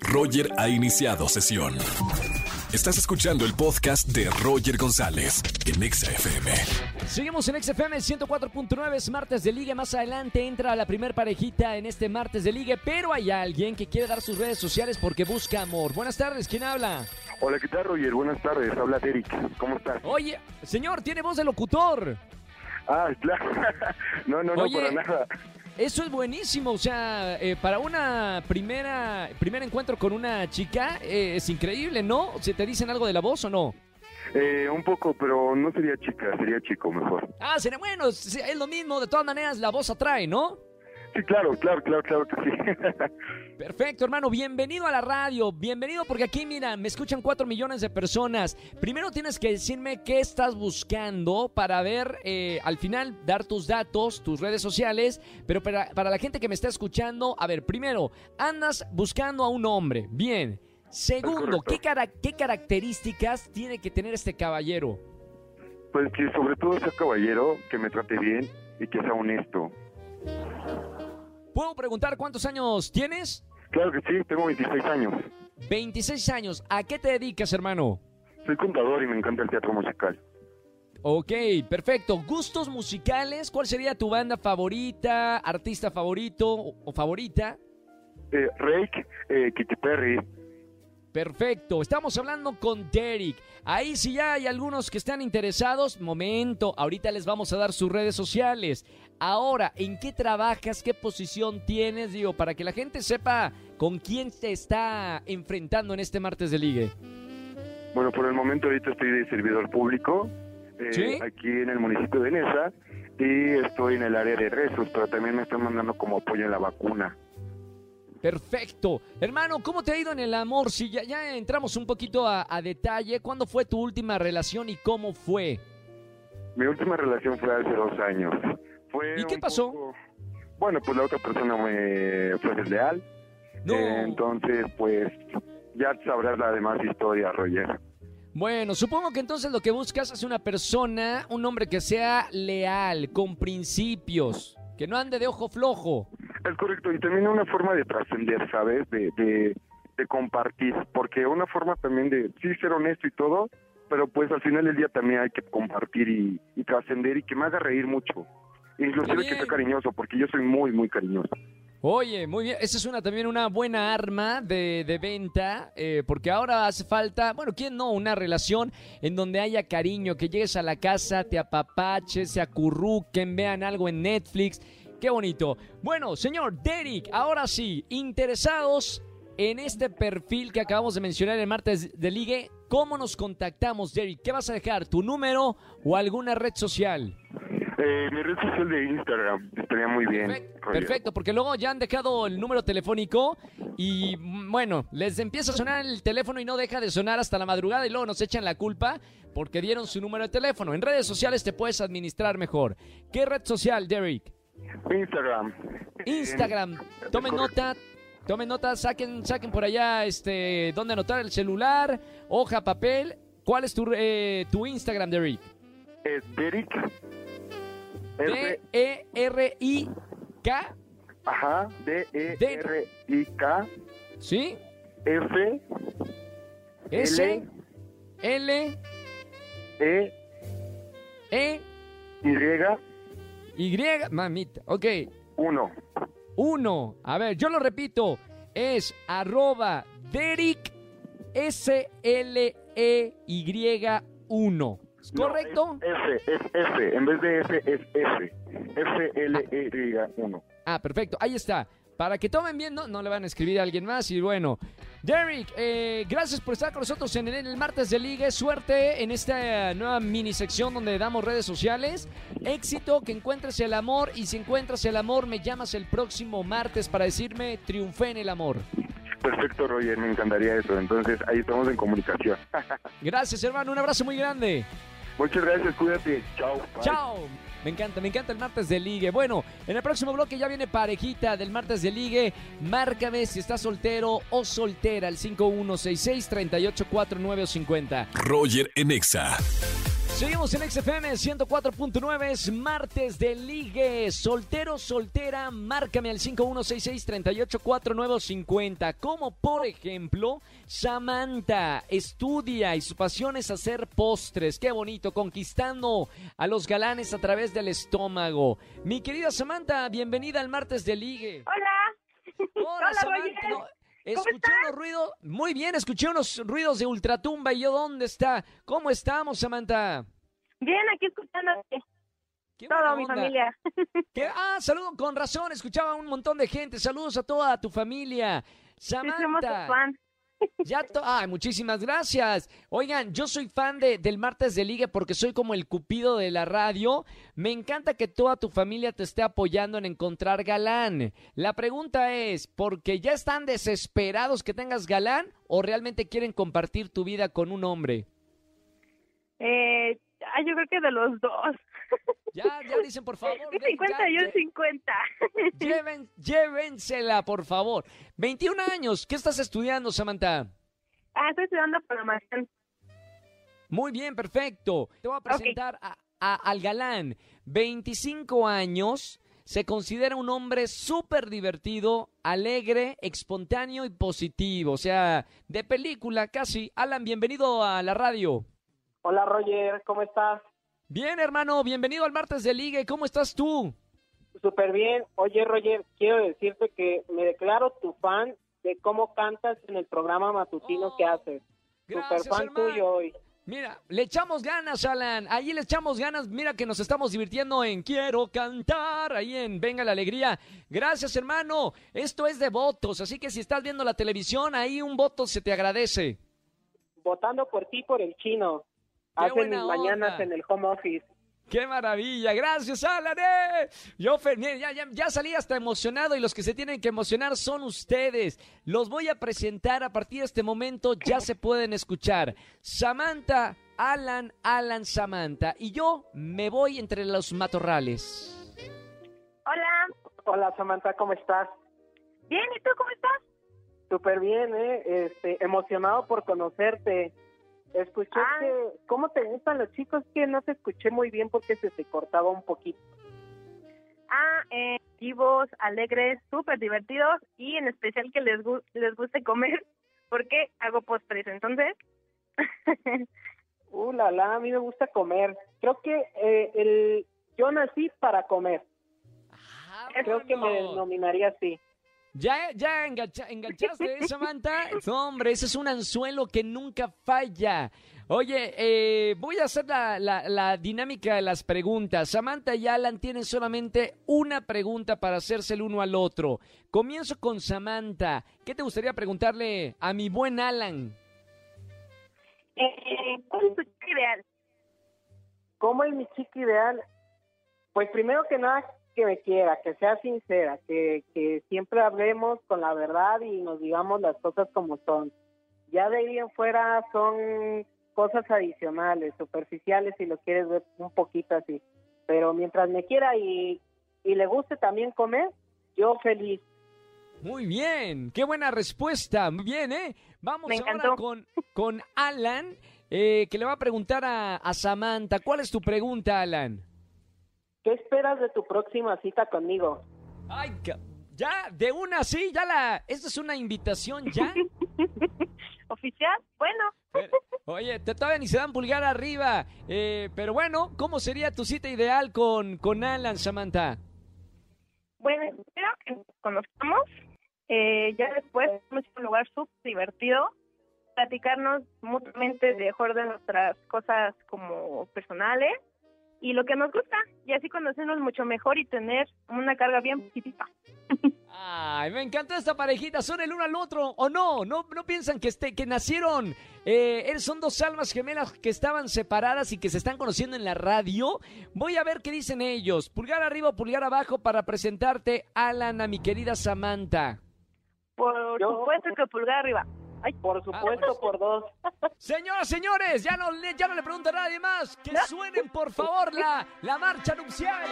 Roger ha iniciado sesión. Estás escuchando el podcast de Roger González en Exa FM. Seguimos en XFM 104.9, es martes de ligue. Más adelante entra la primer parejita en este martes de ligue, pero hay alguien que quiere dar sus redes sociales porque busca amor. Buenas tardes, ¿quién habla? Hola, ¿qué tal, Roger? Buenas tardes. Habla Derek. ¿Cómo estás? Oye, señor, tiene voz de locutor. Ah, claro. no, no, no, Oye. para nada. Eso es buenísimo, o sea, eh, para una primera primer encuentro con una chica eh, es increíble, ¿no? ¿Se te dicen algo de la voz o no? Eh, un poco, pero no sería chica, sería chico mejor. Ah, será bueno, es lo mismo, de todas maneras la voz atrae, ¿no? Sí, claro, claro, claro, claro que sí. Perfecto, hermano. Bienvenido a la radio. Bienvenido porque aquí, mira, me escuchan cuatro millones de personas. Primero tienes que decirme qué estás buscando para ver, eh, al final, dar tus datos, tus redes sociales. Pero para, para la gente que me está escuchando, a ver, primero, andas buscando a un hombre. Bien. Segundo. ¿qué, cara- ¿qué características tiene que tener este caballero? pues que sobre todo sea caballero, que me trate bien y que sea honesto. ¿Puedo preguntar cuántos años tienes? Claro que sí, tengo 26 años. 26 años. ¿A qué te dedicas, hermano? Soy contador y me encanta el teatro musical. Ok, perfecto. ¿Gustos musicales? ¿Cuál sería tu banda favorita, artista favorito o, favorita? Eh, Rake, eh, Katy Perry, Perfecto, estamos hablando con Derek. Ahí si ya hay algunos que están interesados, momento, ahorita les vamos a dar sus redes sociales. Ahora, ¿en qué trabajas? ¿Qué posición tienes? Digo, para que la gente sepa con quién te está enfrentando en este martes de ligue. Bueno, por el momento ahorita estoy de servidor público eh, ¿Sí? aquí en el municipio de Nesa y estoy en el área de rezos, pero también me están mandando como apoyo en la vacuna. Perfecto. Hermano, ¿cómo te ha ido en el amor? Si ya, ya entramos un poquito a, a detalle, ¿cuándo fue tu última relación y cómo fue? Mi última relación fue hace dos años. Fue ¿Y qué pasó? poco- Bueno, pues la otra persona me fue desleal. No. Eh, entonces, pues ya sabrás la demás historia, Roger. Bueno, supongo que entonces lo que buscas es una persona, un hombre que sea leal, con principios, que no ande de ojo flojo. Es correcto, y también una forma de trascender, ¿sabes? De, de, de compartir, porque una forma también de, sí, ser honesto y todo, pero pues al final del día también hay que compartir y, y trascender y que me haga reír mucho. Inclusive que sea cariñoso, porque yo soy muy, muy cariñoso. Oye, muy bien, esa es una también una buena arma de, de venta, eh, porque ahora hace falta, bueno, ¿quién no? Una relación en donde haya cariño, que llegues a la casa, te apapaches, se acurruquen, vean algo en Netflix. Qué bonito. Bueno, señor Derek, ahora sí, interesados en este perfil que acabamos de mencionar el martes de ligue, ¿cómo nos contactamos, Derek? ¿Qué vas a dejar? ¿Tu número o alguna red social? Eh, mi red social de Instagram estaría muy bien. Perfecto, perfecto, porque luego ya han dejado el número telefónico y mm, bueno, les empieza a sonar el teléfono y no deja de sonar hasta la madrugada y luego nos echan la culpa porque dieron su número de teléfono. En redes sociales te puedes administrar mejor. ¿Qué red social, Derek? Instagram. Instagram. Tomen nota. Tomen nota, saquen, saquen por allá este, dónde anotar el celular, hoja, papel. ¿Cuál es tu, eh, tu Instagram, Derek? Es Derek. R, D-E-R-I-K, ajá, D-E-R-I-K, ¿sí? F, S, L, E, E, Y, Y, mamita, ok. 1. Uno, a ver, yo lo repito, es arroba Derek S-L-E-Y-1. ¿Es correcto? F, es F. En vez de F, es F. F-L-E-Y-1. Ah, perfecto, ahí está. Para que tomen bien, no, no le van a escribir a alguien más. Y bueno, Derek, eh, gracias por estar con nosotros en el, martes de Liga. Suerte en esta nueva mini sección donde damos redes sociales. Éxito, que encuentres el amor. Y si encuentras el amor, me llamas el próximo martes para decirme triunfé en el amor. Perfecto, Roger, me encantaría eso. Entonces, ahí estamos en comunicación. Gracias, hermano. Un abrazo muy grande. Muchas gracias, cuídate. Chao. bye. Chao. Me encanta, me encanta el martes de ligue. Bueno, en el próximo bloque ya viene parejita del martes de ligue. Márcame si estás soltero o soltera al 5166-384950. Roger en Exa. Seguimos en XFM 104.9, es martes de ligue. Soltero, soltera, márcame al 5166-384950. Como por ejemplo, Samantha estudia y su pasión es hacer postres. Qué bonito, conquistando a los galanes a través del estómago. Mi querida Samantha, bienvenida al martes de ligue. Hola. Hola, Samantha. Escuché unos ruidos, muy bien, escuché unos ruidos de ultratumba y yo, ¿dónde está? ¿Cómo estamos, Samantha? Bien, aquí escuchándote. Toda mi familia. ¿Qué? Ah, saludo con razón, escuchaba un montón de gente. Saludos a toda tu familia. Sí, somos tu Samantha, fan. Ya Ay, muchísimas gracias. Oigan, yo soy fan de, del martes de liga porque soy como el cupido de la radio. Me encanta que toda tu familia te esté apoyando en encontrar galán. La pregunta es, ¿porque ya están desesperados que tengas galán o realmente quieren compartir tu vida con un hombre? Eh, ah, yo creo que de los dos. Ya, ya dicen, por favor. Un ven, 50 ya, y un ya. 50. Lleven, llévensela, por favor. 21 años. ¿Qué estás estudiando, Samantha? Ah, estoy estudiando programación. Muy bien, perfecto. Te voy a presentar a- a- al galán. 25 años. Se considera un hombre súper divertido, alegre, espontáneo y positivo. O sea, de película casi. Alan, bienvenido a la radio. Hola Roger, ¿cómo estás? Bien, hermano, bienvenido al martes de Ligue. ¿Cómo estás tú? Súper bien. Oye Roger, quiero decirte que me declaro tu fan de cómo cantas en el programa matutino Oh, que haces. Gracias, Súper fan hermano. tuyo hoy. Mira, le echamos ganas, Alan. Ahí le echamos ganas. Mira que nos estamos divirtiendo en Quiero cantar. Ahí en Venga la Alegría. Gracias, hermano. Esto es de votos. Así que si estás viendo la televisión, ahí un voto se te agradece. Votando por ti, por el chino. Hacen mis mañanas onda. en el home office. ¡Qué maravilla! Gracias, Alan. ¡eh! Yo ya, ya, ya salí hasta emocionado y los que se tienen que emocionar son ustedes. Los voy a presentar a partir de este momento. Ya se pueden escuchar. Samantha, Alan, Alan, Samantha. Y yo me voy entre los matorrales. Hola. Hola Samantha, ¿cómo estás? Bien, ¿y tú cómo estás? Súper bien, ¿eh? Este, emocionado por conocerte. Escuché Ah. que... ¿Cómo te gustan los chicos? Que no te escuché muy bien porque se te cortaba un poquito. Ah, eh, activos, alegres, súper divertidos y en especial que les, gu- les guste comer porque hago postres. Entonces, Uh, la, la, a mí me gusta comer. Creo que eh, el, yo nací para comer. Creo que me denominaría así. ¿Ya, ya engancha- enganchaste, eh, Samantha? Hombre, ese es un anzuelo que nunca falla. Oye, eh, voy a hacer la, la- la dinámica de las preguntas. Samantha y Alan tienen solamente una pregunta para hacerse el uno al otro. Comienzo con Samantha. ¿Qué te gustaría preguntarle a mi buen Alan? eh, ¿cuál es tu chica ideal? ¿Cómo es mi chica ideal? Pues primero que nada, que me quiera, que sea sincera, que, que siempre hablemos con la verdad y nos digamos las cosas como son. Ya de ahí en fuera son cosas adicionales, superficiales, si lo quieres ver un poquito así. Pero mientras me quiera y, y le guste también comer, yo feliz. Muy bien, qué buena respuesta. Muy bien, ¿eh? Vamos ahora con, con Alan, eh, que le va a preguntar a, a Samantha. ¿Cuál es tu pregunta, Alan? ¿Qué esperas de tu próxima cita conmigo? Ay, ya, de una, sí, ya la... ¿Esta es una invitación ya? ¿Oficial? Bueno, Pero, oye, te todavía ni se dan pulgar arriba. Eh, pero bueno, ¿cómo sería tu cita ideal con, con Alan, Samantha? bueno, espero que nos conozcamos. Eh, ya después vamos a un lugar súper divertido. Platicarnos mutuamente mejor de nuestras cosas como personales y lo que nos gusta. Y así conocernos mucho mejor y tener una carga bien positiva. Ay, me encanta esta parejita. ¿Son el uno al otro o no? ¿No, no piensan que, este, que nacieron? Eh, son dos almas gemelas que estaban separadas y que se están conociendo en la radio. Voy a ver qué dicen ellos. Pulgar arriba o pulgar abajo para presentarte, Alan, a mi querida Samantha. Por Yo- supuesto que pulgar arriba. Ay, Por supuesto, por dos. Señoras, señores, ya no, le- ya no le pregunto a nadie más. Que suenen, por favor, la, la marcha nupcial.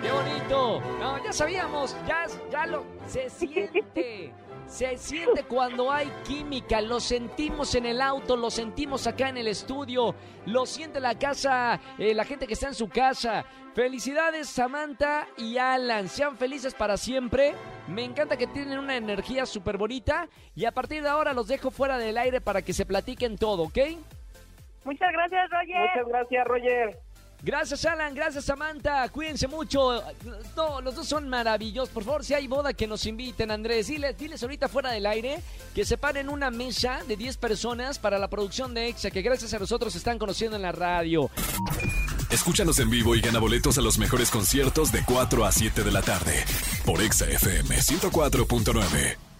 ¡Qué bonito! No, ya sabíamos, ya, ya lo... Se siente, Se siente cuando hay química, lo sentimos en el auto, lo sentimos acá en el estudio, lo siente la casa, eh, la gente que está en su casa. Felicidades Samantha y Alan, sean felices para siempre. Me encanta que tienen una energía súper bonita y a partir de ahora los dejo fuera del aire para que se platiquen todo, ¿ok? Muchas gracias, Roger. Muchas gracias, Roger. Gracias Alan, gracias Samantha, cuídense mucho. No, los dos son maravillosos. Por favor, si hay boda que nos inviten, Andrés, diles, diles ahorita fuera del aire que se paren una mesa de 10 personas para la producción de EXA, que gracias a nosotros están conociendo en la radio. Escúchanos en vivo y gana boletos a los mejores conciertos de 4 a 7 de la tarde por EXA FM 104.9.